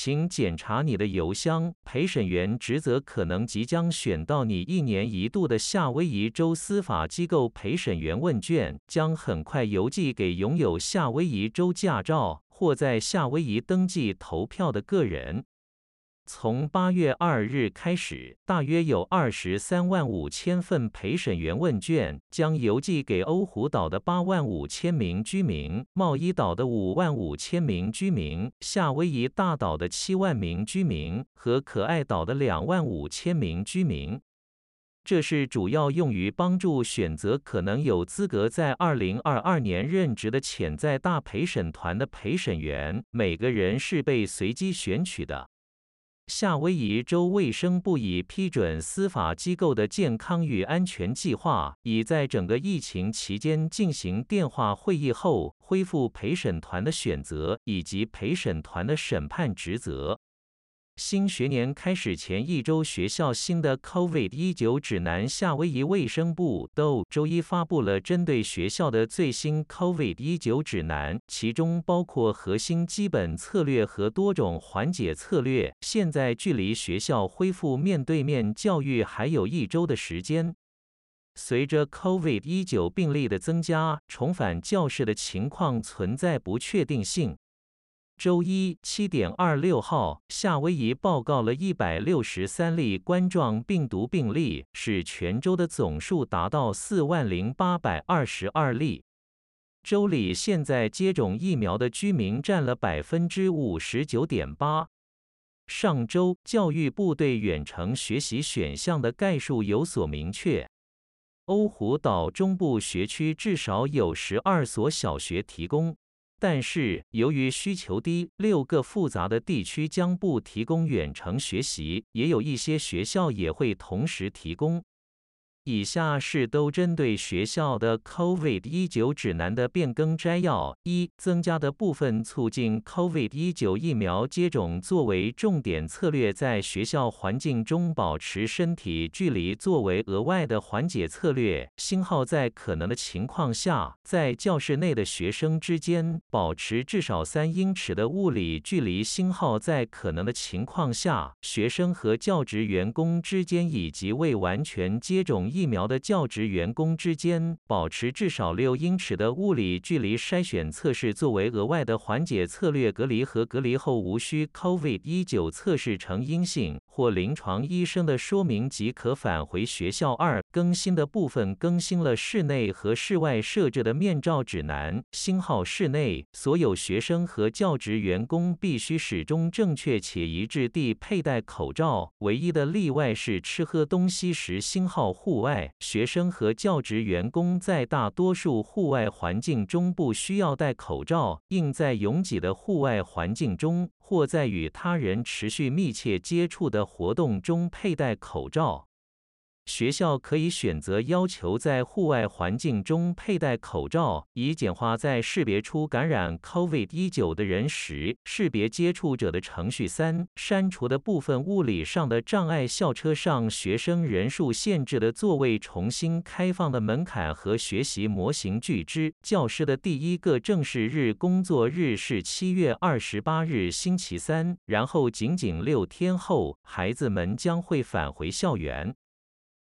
请检查你的邮箱。陪审员职责可能即将选到你一年一度的夏威夷州司法机构陪审员问卷，将很快邮寄给拥有夏威夷州驾照或在夏威夷登记投票的个人。从八月二日开始，大约有二十三万五千份陪审员问卷将邮寄给欧胡岛的八万五千名居民、茂伊岛的五万五千名居民、夏威夷大岛的七万名居民和可爱岛的两万五千名居民。这是主要用于帮助选择可能有资格在二零二二年任职的潜在大陪审团的陪审员。每个人是被随机选取的。夏威夷州卫生部已批准司法机构的健康与安全计划，已在整个疫情期间进行电话会议后，恢复陪审团的选择以及陪审团的审判职责。新学年开始前一周，学校新的 COVID-19 指南，夏威夷卫生部都周一发布了针对学校的最新 COVID-19 指南，其中包括核心基本策略和多种缓解策略。现在距离学校恢复面对面教育还有一周的时间。随着 COVID-19 病例的增加，重返教室的情况存在不确定性。周一七点二六号，夏威夷报告了一百六十三例冠状病毒病例，使全州的总数达到四万零八百二十二例。州里现在接种疫苗的居民占了百分之五十九点八。上周，教育部对远程学习选项的概述有所明确。欧胡岛中部学区至少有十二所小学提供。但是，由于需求低，六个复杂的地区将不提供远程学习，也有一些学校也会同时提供。以下是都针对学校的 COVID-19 指南的变更摘要：一、增加的部分促进 COVID-19 疫苗接种作为重点策略，在学校环境中保持身体距离作为额外的缓解策略。星号在可能的情况下，在教室内的学生之间保持至少三英尺的物理距离。星号在可能的情况下，学生和教职员工之间以及未完全接种疫疫苗的教职员工之间保持至少六英尺的物理距离。筛选测试作为额外的缓解策略。隔离和隔离后无需 COVID-19 测试呈阴性或临床医生的说明即可返回学校。二、更新的部分更新了室内和室外设置的面罩指南。星号室内，所有学生和教职员工必须始终正确且一致地佩戴口罩。唯一的例外是吃喝东西时。星号户外。外学生和教职员工在大多数户外环境中不需要戴口罩，应在拥挤的户外环境中或在与他人持续密切接触的活动中佩戴口罩。学校可以选择要求在户外环境中佩戴口罩，以简化在识别出感染 COVID-19 的人时识别接触者的程序。三、删除的部分物理上的障碍。校车上学生人数限制的座位重新开放的门槛和学习模型据知。教师的第一个正式日工作日是七月二十八日星期三，然后仅仅六天后，孩子们将会返回校园。